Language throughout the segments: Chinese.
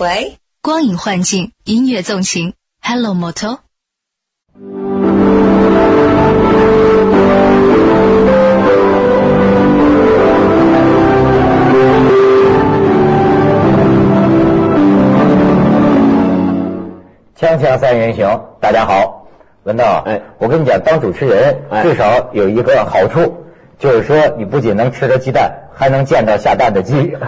喂，光影幻境，音乐纵情，Hello Moto。锵锵三人行，大家好，文道，哎，我跟你讲，当主持人哎。至少有一个好处，就是说你不仅能吃着鸡蛋，还能见到下蛋的鸡。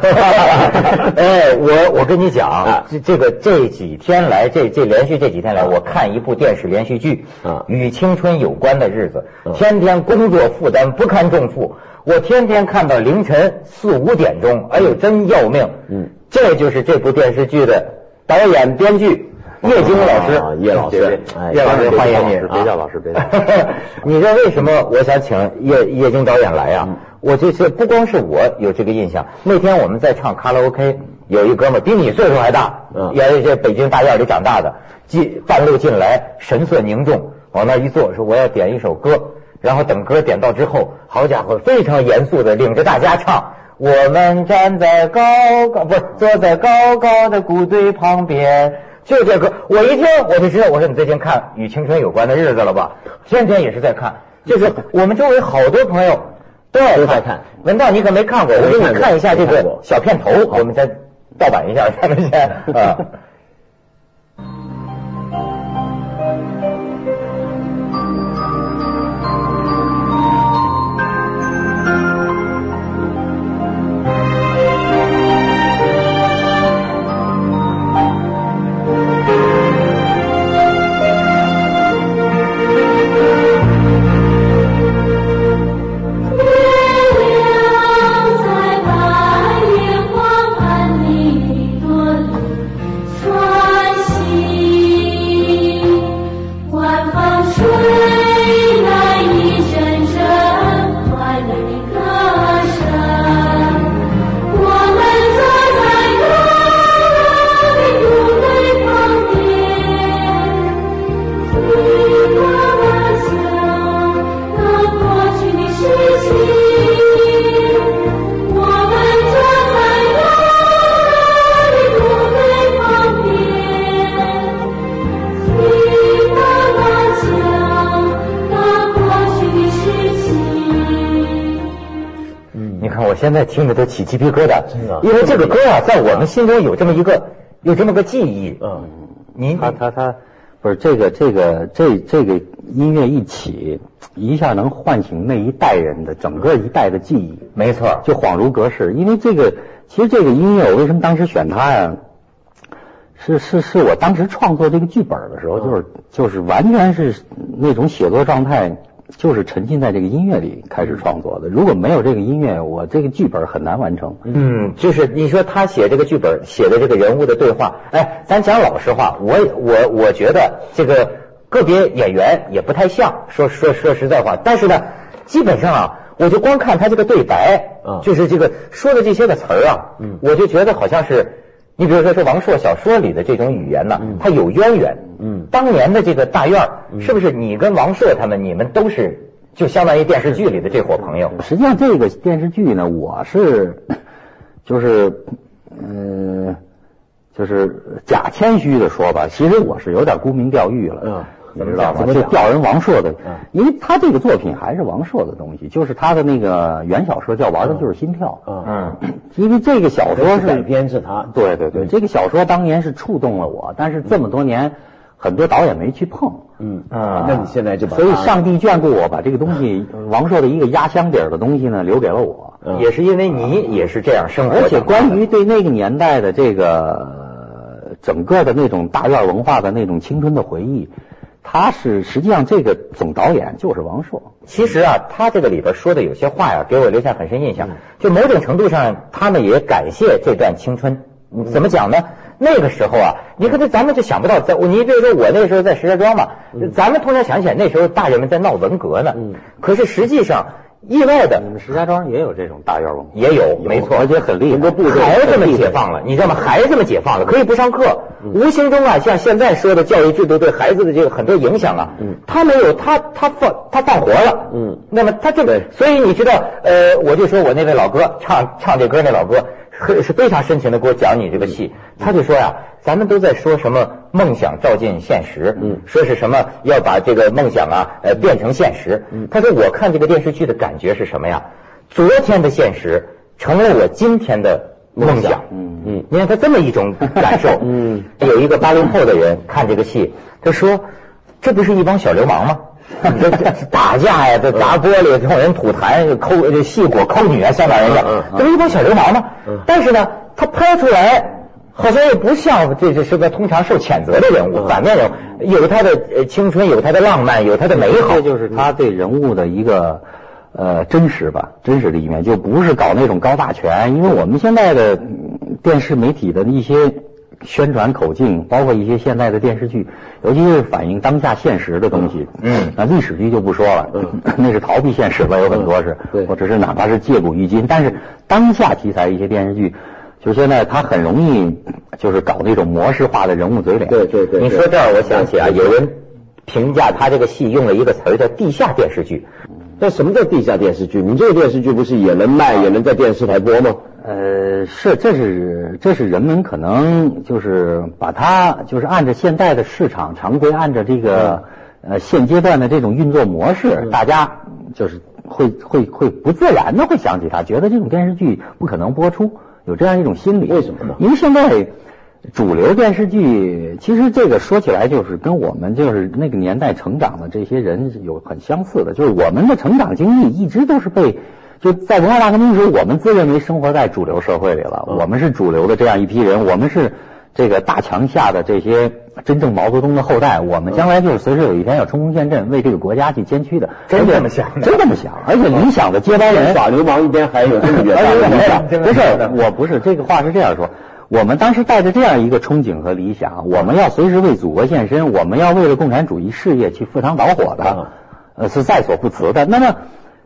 哎，我我跟你讲啊，这这个这几天来，这这连续这几天来，我看一部电视连续剧，啊。与青春有关的日子嗯，天天工作负担不堪重负，我天天看到凌晨四五点钟，哎呦，真要命。嗯，这就是这部电视剧的导演、编剧叶京老师啊，叶老师叶老师欢迎你啊别叫老师别叫 你知道为什么我想请叶叶京导演来啊嗯？我就是不光是我有这个印象，那天我们在唱卡拉 OK，有一哥们儿比你岁数还大，嗯也是这北京大院里长大的，进半路进来，神色凝重，往那一坐，说我要点一首歌，然后等歌点到之后，好家伙，非常严肃的领着大家唱。我们站在高高不是坐在高高的谷堆旁边，就这歌，我一听我就知道，我说你最近看与青春有关的日子了吧？天天也是在看，就是我们周围好多朋友都在看文道你可没看过，我给你看一下这个小片头，我们再盗版一下，看不见啊？我现在听着都起鸡皮疙瘩。因为这个歌啊，在我们心中有这么一个有这么个记忆。嗯，您他他他不是这个这个这这个音乐一起，一下能唤醒那一代人的整个一代的记忆，没错，就恍如隔世。因为这个其实这个音乐，我为什么当时选它呀？是是是我当时创作这个剧本的时候，就是就是完全是那种写作状态，就是沉浸在这个音乐里开始创作的。如果没有这个音乐，我这个剧本很难完成。嗯，就是你说他写这个剧本写的这个人物的对话，哎，咱讲老实话，我我我觉得这个个别演员也不太像，说说说实在话，但是呢，基本上啊，我就光看他这个对白，嗯就是这个说的这些个词儿啊，嗯我就觉得好像是。你比如说，是王朔小说里的这种语言呢，它有渊源。嗯当年的这个大院儿，是不是你跟王朔他们，你们都是就相当于电视剧里的这伙朋友？实际上，这个电视剧呢，我是就是嗯、就是假谦虚的说吧，其实我是有点沽名钓誉了。嗯你知道吗？就吊人王朔的嗯，因为他这个作品还是王朔的东西，就是他的那个原小说叫《玩的就是心跳》。嗯嗯，因为这个小说是改编是他对对对，这个小说当年是触动了我，但是这么多年，很多导演没去碰。嗯啊那你现在就把所以上帝眷顾我，把这个东西，王朔的一个压箱底儿的东西呢，留给了我。嗯也是因为你也是这样生活的，而且关于对那个年代的这个呃整个的那种大院文化的那种青春的回忆，他是实际上这个总导演就是王朔。其实啊，他这个里边说的有些话呀，给我留下很深印象。就某种程度上，他们也感谢这段青春。嗯怎么讲呢？那个时候啊，你看这咱们就想不到，在你比如说我那个时候在石家庄嘛，咱们通常想起来那时候大人们在闹文革呢。嗯可是实际上，意外的你们石家庄也有这种大院文化，也有，没错，而且很厉害。孩子们解放了，你知道吗？孩子们解放了，可以不上课，无形中啊，像现在说的教育制度对孩子的这个很多影响啊，嗯。他没有，他他放他放活了，嗯。那么他这个，所以你知道，呃，我就说我那位老哥唱唱这歌那老哥，是是非常深情的给我讲你这个戏，他就说呀，咱们都在说什么梦想照进现实，嗯。说是什么要把这个梦想啊呃变成现实，他说我看这个电视剧的感觉是什么呀？昨天的现实成了我今天的梦想，嗯。嗯你看他这么一种感受，嗯，有一个八零后的人看这个戏，他说这不是一帮小流氓吗？打架呀，这砸玻璃，冲人吐痰，抠这戏果抠女啊，香港人家这不是一帮小流氓吗嗯？但是呢，他拍出来好像又不像这这是个通常受谴责的人物，嗯。反面人物，有他的呃青春，有他的浪漫，有他的美好。这，就是他对人物的一个呃真实吧，真实的一面，就不是搞那种高大全。因为我们现在的嗯电视媒体的一些宣传口径，包括一些现在的电视剧，尤其是反映当下现实的东西，嗯那，历史剧就不说了，嗯 那是逃避现实吧，有很多是，对或者是哪怕是借古喻今，但是当下题材一些电视剧。就现在，他很容易就是搞那种模式化的人物嘴脸。对对对，你说这儿，我想起啊，有人评价他这个戏用了一个词儿叫地下电视剧。那什么叫地下电视剧？你这个电视剧不是也能卖，也能在电视台播吗？呃，是，这是这是人们可能就是把它就是按照现在的市场常规，按照这个呃现阶段的这种运作模式，大家就是会会会不自然的会想起它，觉得这种电视剧不可能播出，有这样一种心理。为什么呢因为现在主流电视剧，其实这个说起来就是跟我们就是那个年代成长的这些人有很相似的，就是我们的成长经历一直都是被。就在文化大革命的时候，我们自认为生活在主流社会里了，嗯我们是主流的这样一批人，我们是这个大墙下的这些真正毛泽东的后代，我们将来就是随时有一天要冲锋陷阵，为这个国家去捐躯的，真这么想真这么想，而且理想的接班人 耍流氓一边还有这么远大的理想，不是，我不是这个话是这样说。我们当时带着这样一个憧憬和理想，我们要随时为祖国献身，我们要为了共产主义事业去赴汤蹈火嗯的，呃，是在所不辞的。那么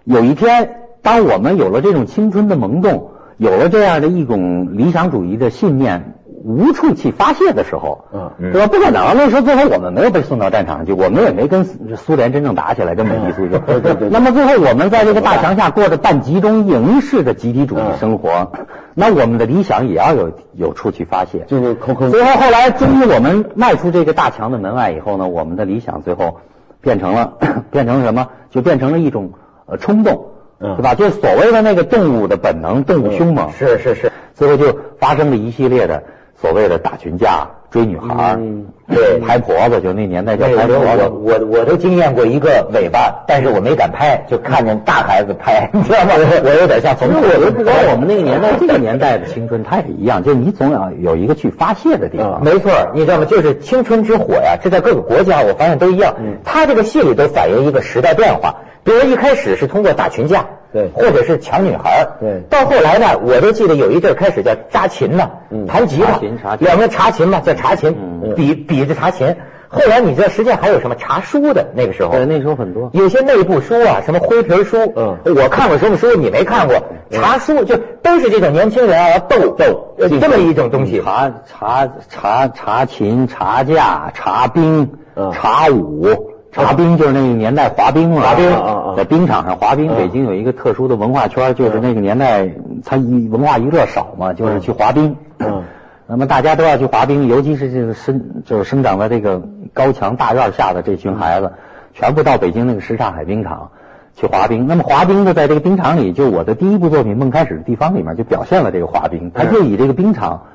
有一天，当我们有了这种青春的萌动，有了这样的一种理想主义的信念，无处去发泄的时候，嗯对吧？不可能，那时候最后我们没有被送到战场上去，我们也没跟苏苏联真正打起来，跟美帝苏军。对对对那么最后我们在这个大墙下过着半集中营式的集体主义生活，那我们的理想也要有有处去发泄。就是空空。最后后来，终于我们迈出这个大墙的门外以后呢，我们的理想最后变成了 变成了什么？就变成了一种呃冲动，嗯对吧？就是所谓的那个动物的本能，动物凶猛。是是是，最后就发生了一系列的所谓的打群架、追女孩对拍婆子，就那年代叫拍婆子。我我我都经验过一个尾巴，但是我没敢拍，就看见大孩子拍，你知道吗？我有点像冯我都不管我们那个年代，这个年代的青春，它也一样，就是你总要有一个去发泄的地方。没错，你知道吗？就是青春之火呀，这在各个国家我发现都一样。嗯它这个戏里都反映一个时代变化。比如一开始是通过打群架，对或者是抢女孩儿对到后来呢，我都记得有一阵儿开始叫扎琴呢，嗯弹吉他两个查琴嘛，叫查琴，嗯比比着查琴。后来你知道，实际上还有什么查书的那个时候，对，那时候很多。有些内部书啊，什么灰皮书，嗯我看过什么书，你没看过？查书就都是这种年轻人啊斗斗呃这么一种东西。查查查查琴、查架、查兵嗯、查舞。查冰就是那个年代滑冰嘛，滑冰在冰场上滑冰。嗯北京有一个特殊的文化圈，就是那个年代它娱文化娱乐少嘛，就是去滑冰。嗯那么大家都要去滑冰，尤其是这个生就是生长在这个高墙大院下的这群孩子，全部到北京那个什刹海冰场去滑冰。那么滑冰的在这个冰场里，就我的第一部作品《梦开始的地方》里面就表现了这个滑冰，他就以这个冰场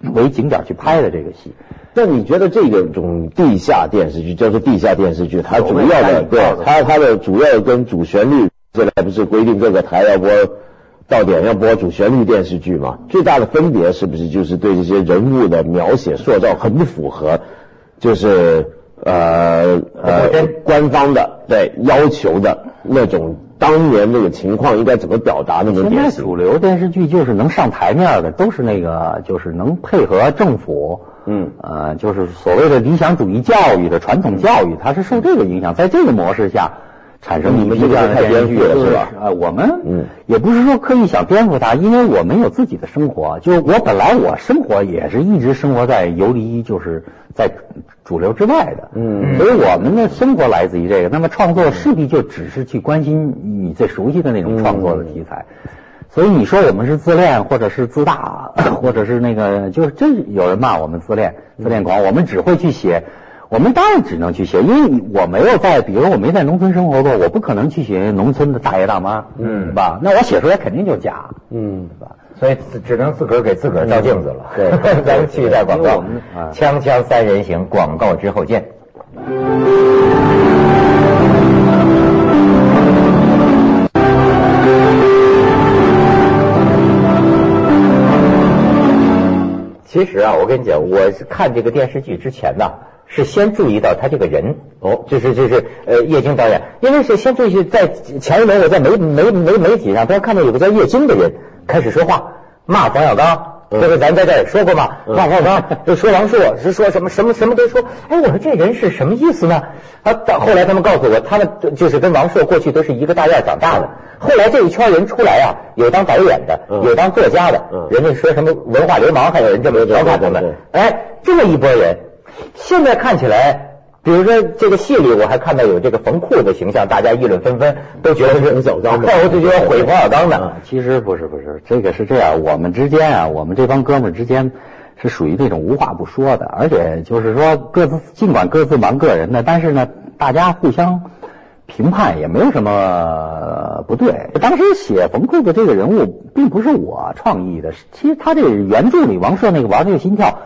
为景点去拍的这个戏。那你觉得这个种地下电视剧叫做地下电视剧，它主要的对它它的主要跟主旋律，现在不是规定各个台要播到点要播主旋律电视剧嘛？最大的分别是不是就是对这些人物的描写塑造很符合，就是呃呃官方的对要求的那种当年那个情况应该怎么表达那种现？在主流电视剧就是能上台面的，都是那个就是能配合政府，嗯呃，就是所谓的理想主义教育的传统教育，它是受这个影响，在这个模式下产生你们这个太颠覆了是吧呃，我们嗯也不是说刻意想颠覆它，因为我们有自己的生活，就我本来我生活也是一直生活在游离，就是在主流之外的，嗯所以我们的生活来自于这个，那么创作势必就只是去关心你最熟悉的那种创作的题材。所以你说我们是自恋或者是自大，或者是那个，就是真有人骂我们自恋自恋狂，我们只会去写。我们当然只能去写，因为我没有在，比如说我没在农村生活过，我不可能去写农村的大爷大妈，嗯是吧？那我写出来肯定就假，嗯，是吧？所以只只能自个儿给自个儿照镜子了。对 咱们去一下广告锵锵啊，锵锵三人行，广告之后见。其实啊，我跟你讲，我是看这个电视剧之前呢，是先注意到他这个人哦，就是就是呃叶京导演，因为是先注意在前一轮我在媒媒媒媒体上突然看到有个叫叶京的人开始说话，骂冯小刚。这个咱在这儿也说过嘛，骂冯小刚，就说王朔，是说什么什么什么都说。哎，我说这人是什么意思呢？啊，到后来他们告诉我，他们就是跟王朔过去都是一个大院长大的。后来这一圈人出来啊，有当导演的，嗯有当作家的，嗯人家说什么文化流氓，还有人这么调侃他们。哎，这么一拨人，现在看起来。比如说这个戏里，我还看到有这个冯库的形象，大家议论纷纷，都觉得是冯小刚的哦，就觉得毁冯小刚的。啊，其实不是不是，这个是这样，我们之间啊，我们这帮哥们儿之间是属于那种无话不说的，而且就是说各自尽管各自忙个人的，但是呢，大家互相评判也没有什么呃不对。当时写冯库的这个人物，并不是我创意的，其实他这个原著里王朔那个玩这个心跳，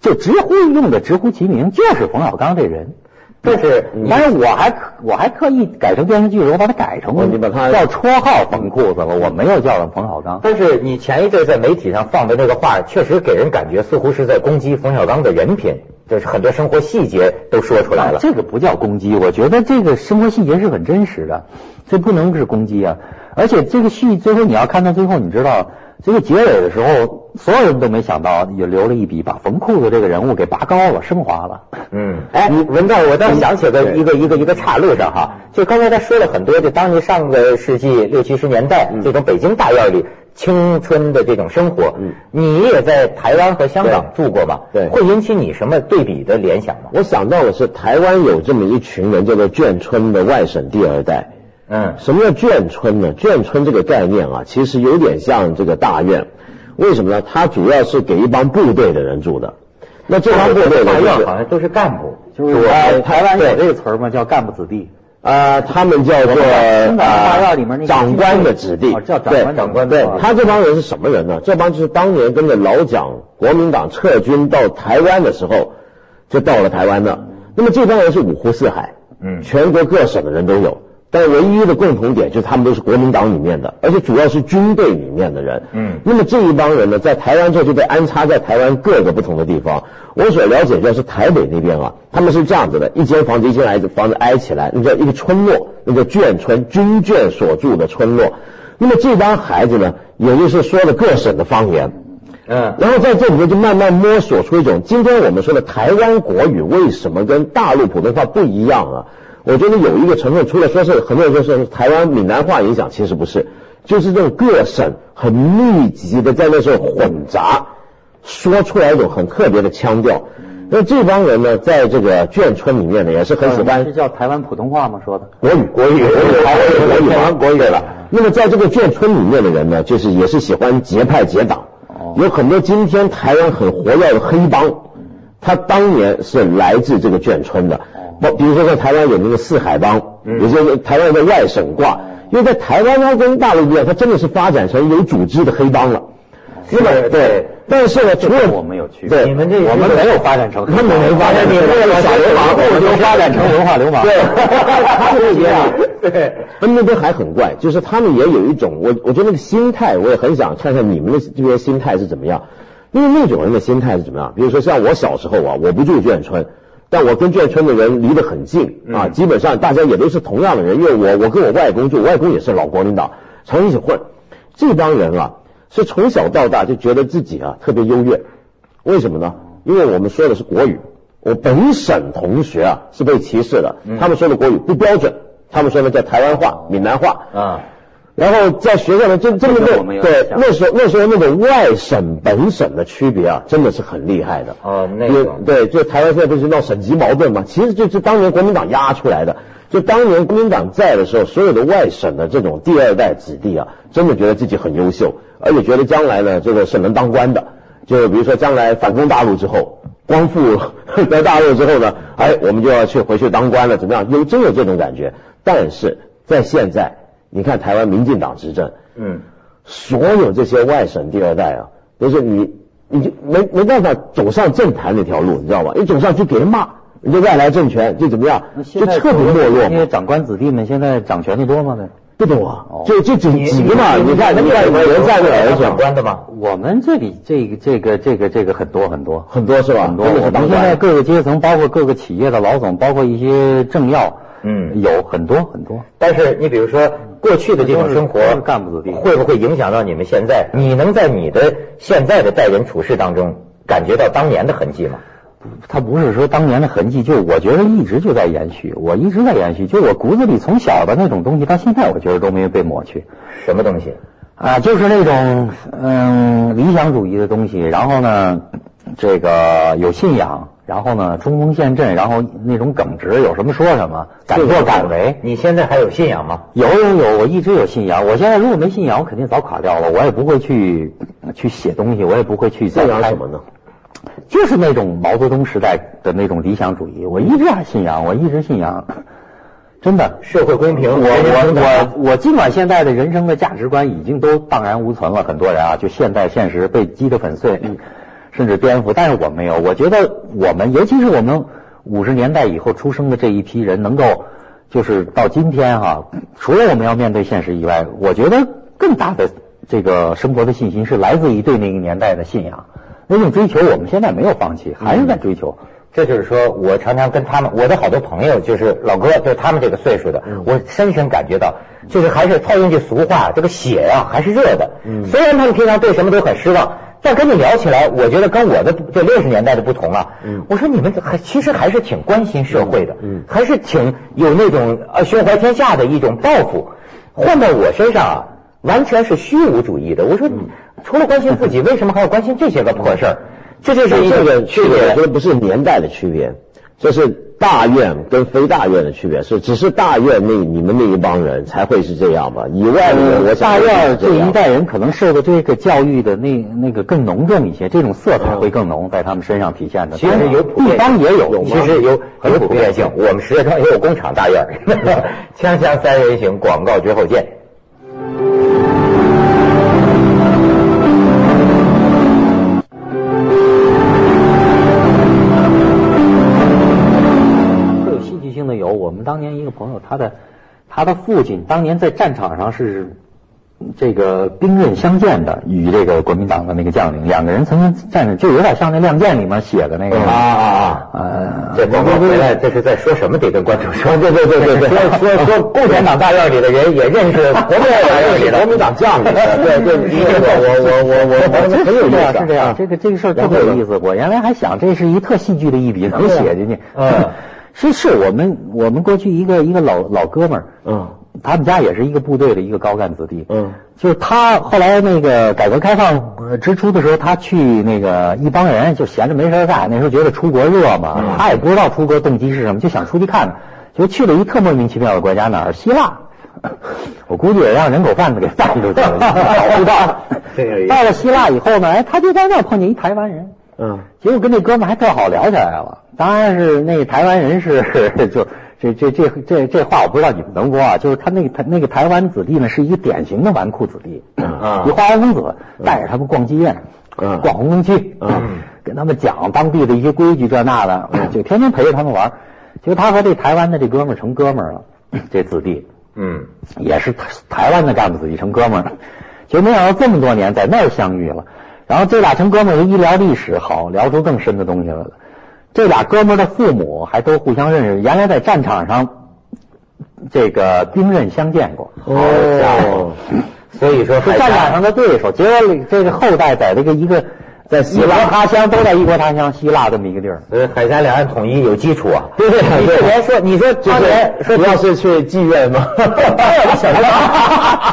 就直呼用的直呼其名，就是冯小刚这人。但是但是我还我还特意改成电视剧的时候，把它改成了你把它叫绰号冯裤子了，我没有叫他冯小刚。但是你前一阵在媒体上放的那个话，确实给人感觉似乎是在攻击冯小刚的人品，就是很多生活细节都说出来了。这个不叫攻击，我觉得这个生活细节是很真实的，这不能是攻击啊！而且这个戏最后你要看到最后，你知道这个结尾的时候，所有人都没想到，也留了一笔，把冯裤子这个人物给拔高了，升华了。嗯，哎，文道，我倒想起个一个一个一个岔路上哈，就刚才他说了很多，就当年上个世纪六七十年代这种北京大院里青春的这种生活，嗯你也在台湾和香港住过吧？对会引起你什么对比的联想吗？我想到的是台湾有这么一群人，叫做眷村的外省第二代。嗯什么叫眷村呢？眷村这个概念啊，其实有点像这个大院。为什么呢？它主要是给一帮部队的人住的。那这帮部队呢，大就是院好像都是干部，就是台湾有这个词儿吗？叫干部子弟。呃，他们叫做长官的子弟，哦叫长对官长官对啊他这帮人是什么人呢？这帮就是当年跟着老蒋国民党撤军到台湾的时候，就到了台湾的。那么这帮人是五湖四海，嗯全国各省的人都有。但唯一的共同点就是他们都是国民党里面的，而且主要是军队里面的人。嗯那么这一帮人呢，在台湾之后就被安插在台湾各个不同的地方。我所了解就是台北那边啊，他们是这样子的：一间房子一间挨着房子挨起来，那叫一个村落，那叫眷村，军眷所住的村落。那么这帮孩子呢，也就是说了各省的方言。嗯然后在这里面就慢慢摸索出一种，今天我们说的台湾国语为什么跟大陆普通话不一样啊？我觉得有一个成分，除了说是很多人说是台湾闽南话影响，其实不是，就是这种各省很密集的在那时候混杂，说出来一种很特别的腔调。那这帮人呢，在这个眷村里面呢，也是很喜欢是叫台湾普通话吗？说的国语，国语，国语，台湾国语，台湾国语了。那么在这个眷村里面的人呢，就是也是喜欢结派结党，有很多今天台湾很活跃的黑帮，他当年是来自这个眷村的。包比如说在台湾有那个四海帮，有些台湾的外省挂，因为在台湾它跟大陆不一样，它真的是发展成有组织的黑帮了。那么对，但是呢，除了我们有区别，对你们这我们没有发展成，他们没发展成你们这个小流氓，我我就发展成文化流氓。对，他们那边对，他们那边还很怪，就是他们也有一种，我我觉得那个心态，我也很想看看你们的这边心态是怎么样。因为那种人的心态是怎么样？比如说像我小时候啊，我不住眷村，但我跟眷村的人离得很近啊，嗯基本上大家也都是同样的人，因为我我跟我外公就，我外公也是老国民党，常一起混。这帮人啊，是从小到大就觉得自己啊特别优越，为什么呢？因为我们说的是国语，我本省同学啊是被歧视的，他们说的国语不标准，他们说的叫台湾话、闽南话。啊，然后在学校呢，真真的对那时候那时候那种外省本省的区别啊，真的是很厉害的。哦那对，就台湾现在不是闹省级矛盾嘛，其实就是当年国民党压出来的。就当年国民党在的时候，所有的外省的这种第二代子弟啊，真的觉得自己很优秀，而且觉得将来呢，这个是能当官的。就比如说将来反攻大陆之后，光复 在大陆之后呢，哎，我们就要去回去当官了，怎么样？有真有这种感觉。但是在现在，你看台湾民进党执政，嗯，所有这些外省第二代啊，都是你，你就没没办法走上政坛那条路，你知道吧？一走上去给人骂，人家外来政权就怎么样，就彻底没落嘛。那些长官子弟们现在掌权的多吗？不多就就几几个嘛，你看你看有人在那儿是？长官的吗？我们这里这个这个这个这个很多很多很多是吧？很多。我们现在各个阶层，包括各个企业的老总，包括一些政要，嗯有很多很多。但是你比如说过去的这种生活干部子弟会不会影响到你们现在？你能在你的现在的待人处事当中感觉到当年的痕迹吗？他不是说当年的痕迹，就我觉得一直就在延续，我一直在延续，就我骨子里从小的那种东西，到现在我觉得都没有被抹去。什么东西？啊，就是那种嗯理想主义的东西，然后呢，这个有信仰，然后呢冲锋陷阵，然后那种耿直，有什么说什么，敢作敢为。你现在还有信仰吗？有有有，我一直有信仰。我现在如果没信仰，我肯定早垮掉了。我也不会去去写东西，我也不会去信仰什么呢？就是那种毛泽东时代的那种理想主义，我一直还信仰，我一直信仰，真的。社会公平，我我我我尽管现在的人生的价值观已经都荡然无存了，很多人啊，就现代现实被击得粉碎，甚至颠覆，但是我没有。我觉得我们，尤其是我们五十年代以后出生的这一批人，能够就是到今天哈、除了我们要面对现实以外，我觉得更大的这个生活的信心是来自于对那个年代的信仰，那种追求我们现在没有放弃，还是在追求。这就是说，我常常跟他们，我的好多朋友就是老哥，就是他们这个岁数的，我深深感觉到，就是还是套用句俗话，这个血啊还是热的。虽然他们平常对什么都很失望，但跟你聊起来，我觉得跟我的这六十年代的不同啊。我说你们还其实还是挺关心社会的，还是挺有那种呃胸怀天下的一种抱负。换到我身上啊，完全是虚无主义的。我说，除了关心自己，为什么还要关心这些个破事儿？这就是一这个区区别，我别觉。得不是年代的区别，这是大院跟非大院的区别。是只是大院那你们那一帮人才会是这样吧？以外的人，我想大院这这一代人可能受的这个教育的那那个更浓重一些，这种色彩会更浓，在他们身上体现的。其实有地方也有，其实有有普遍性。我们石家庄也有工厂大院儿，锵锵三人行，广告之后见。朋友，他的他的父亲当年在战场上是这个兵刃相见的，与这个国民党的那个将领，两个人曾经战争，就有点像那《亮剑》里面写的那个啊啊啊！呃，这广告回来，这是在说什么？得跟观众说。对对对对对说说说，共产党大院里的人也认识国民党大院里的 国民党将领，对对，对这个我我我我我很有意思，是这样，这个这个事儿特别有意思。我原来还想这是一特戏剧的一笔，能写进去。嗯，是是我们我们过去一个一个老老哥们儿，嗯。他们家也是一个部队的一个高干子弟，嗯，就是他后来那个改革开放呃之初的时候，他去那个一帮人就闲着没事儿干，那时候觉得出国热嘛，他也不知道出国动机是什么，就想出去看看，就去了一特莫名其妙的国家，哪儿？希腊。我估计也让人口贩子给贩出去了，到了希腊以后呢，哎，他就在那儿碰见一台湾人，嗯结果跟那哥们还特好聊起来了。当然是那台湾人是 就这这这这这话我不知道你们能播啊，就是他那个台那个台湾子弟呢是一个典型的纨绔子弟，啊一花花公子带着他们逛妓院，嗯逛红灯区，嗯跟他们讲当地的一些规矩这那的，就天天陪着他们玩。结果他和这台湾的这哥们成哥们儿了，这子弟嗯，也是台台湾的干部子弟成哥们了。结果没想到这么多年在那儿相遇了。然后这俩成哥们儿一聊历史，好聊出更深的东西来了。这俩哥们儿的父母还都互相认识，原来在战场上这个兵刃相见过。哦，所以说是战场上的对手，结果这个后代在这个一个在希异国腊，他乡都在异国他乡，希腊这么一个地儿。呃，海峡两岸统一有基础啊。对对你说，你说当年说主要是去妓院吗？想到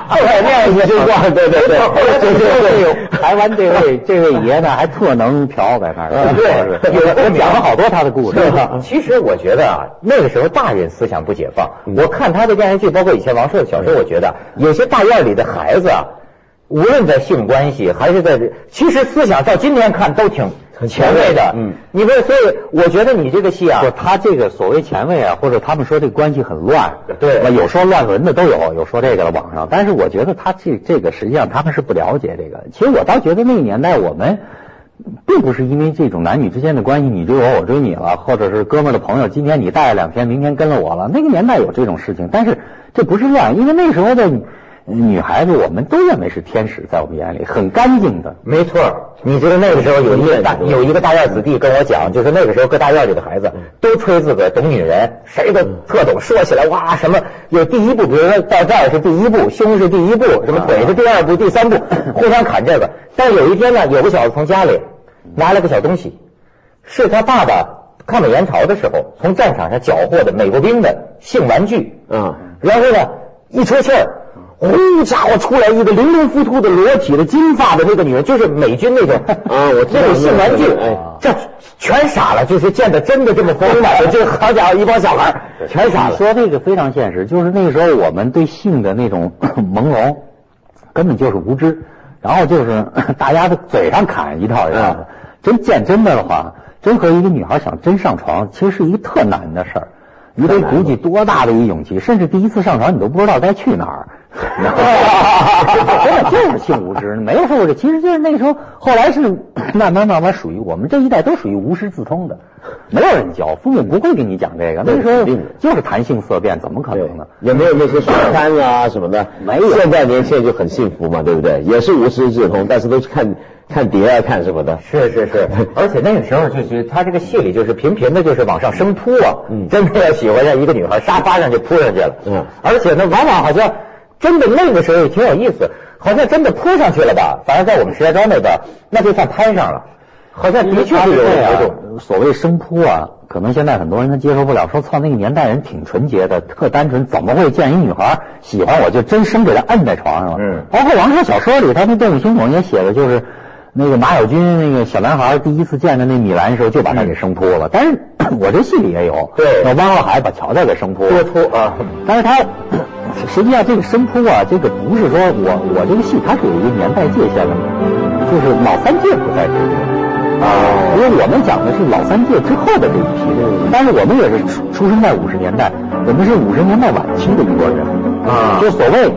后来那样一个就挂，对对对，这对对这台湾这位这位爷呢，还特能嫖在那儿。对有我讲了好多他的故事。其实我觉得啊，那个时候大人思想不解放。我看他的电视剧，包括以前王朔的小说，我觉得有些大院里的孩子啊，无论在性关系还是在这，其实思想到今天看都挺前卫的。嗯，你不是，所以我觉得你这个戏啊就，他这个所谓前卫啊，或者他们说这个关系很乱，对有说乱伦的都有，有说这个的网上，但是我觉得他这这个实际上他们是不了解这个。其实我倒觉得那个年代我们。并不是因为这种男女之间的关系，你追我，我追你了，或者是哥们儿的朋友，今天你带了两天，明天跟了我了。那个年代有这种事情，但是这不是乱，因为那时候的女孩子，我们都认为是天使，在我们眼里很干净的。没错儿，你知道那个时候有一个大有一个大院子弟跟我讲，就是那个时候各大院里的孩子都吹自个儿懂女人，谁都特懂，说起来哇什么有第一步，比如说到这儿是第一步，胸是第一步，什么腿是第二步、第三步，互相砍这个。但有一天呢，有个小子从家里拿了个小东西，是他爸爸抗美援朝的时候从战场上缴获的美国兵的性玩具。嗯，然后呢，一出气儿，呼家伙出来一个零零突突的裸体的金发的那个女人，就是美军那种 啊我知道那种性玩具这全傻了，就是见的真的这么丰满的，这 好家伙一帮小孩全傻了。说这个非常现实，就是那个时候我们对性的那种 朦胧，根本就是无知，然后就是 大家的嘴上砍一套一套的。真见真的的话，真和一个女孩想真上床，其实是一个特难的事儿。你得鼓起多大的一勇气，甚至第一次上床你都不知道该去哪儿。真的就是性无知，没有说过这，其实就是那个时候，后来是慢慢慢慢属于我们这一代都属于无师自通的，没有人教，父母不会跟你讲这个。那个时候就是谈性色变，怎么可能呢？，也没有那些书刊啊什么的，没有现在年轻人就很幸福嘛，对不对？也是无师自通，但是都是看看碟啊，看什么的。是是是，而且那个时候就是他这个戏里就是频频的就是往上升扑啊，嗯真的要喜欢上一个女孩，沙发上就扑上去了，嗯而且呢，往往好像真的那个时候也挺有意思，好像真的扑上去了吧，反正在我们石家庄那边，那就算攀上了，好像的确是有这有种。样，所谓生扑啊，可能现在很多人他接受不了，说操那个年代人挺纯洁的，特单纯，怎么会见一女孩喜欢我就真生给她摁在床上了？嗯包括王朔小说里，他那《动物星孔》也写的就是。那个马小军那个小男孩第一次见着那米兰的时候，就把他给生扑了。但是我这戏里也有，对那汪浩海把乔乔给生扑了，多扑啊但是他实际上这个生扑啊，这个不是说我我这个戏它是有一个年代界限的，就是老三届不在之内啊，因为我们讲的是老三届之后的这一批人，但是我们也是出出生在五十年代，我们是五十年代晚期的一拨人啊就所谓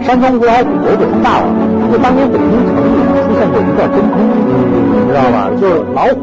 山东过海骨头就通大王，就当年北京城里出现过一段真空，你知道吧？就是老虎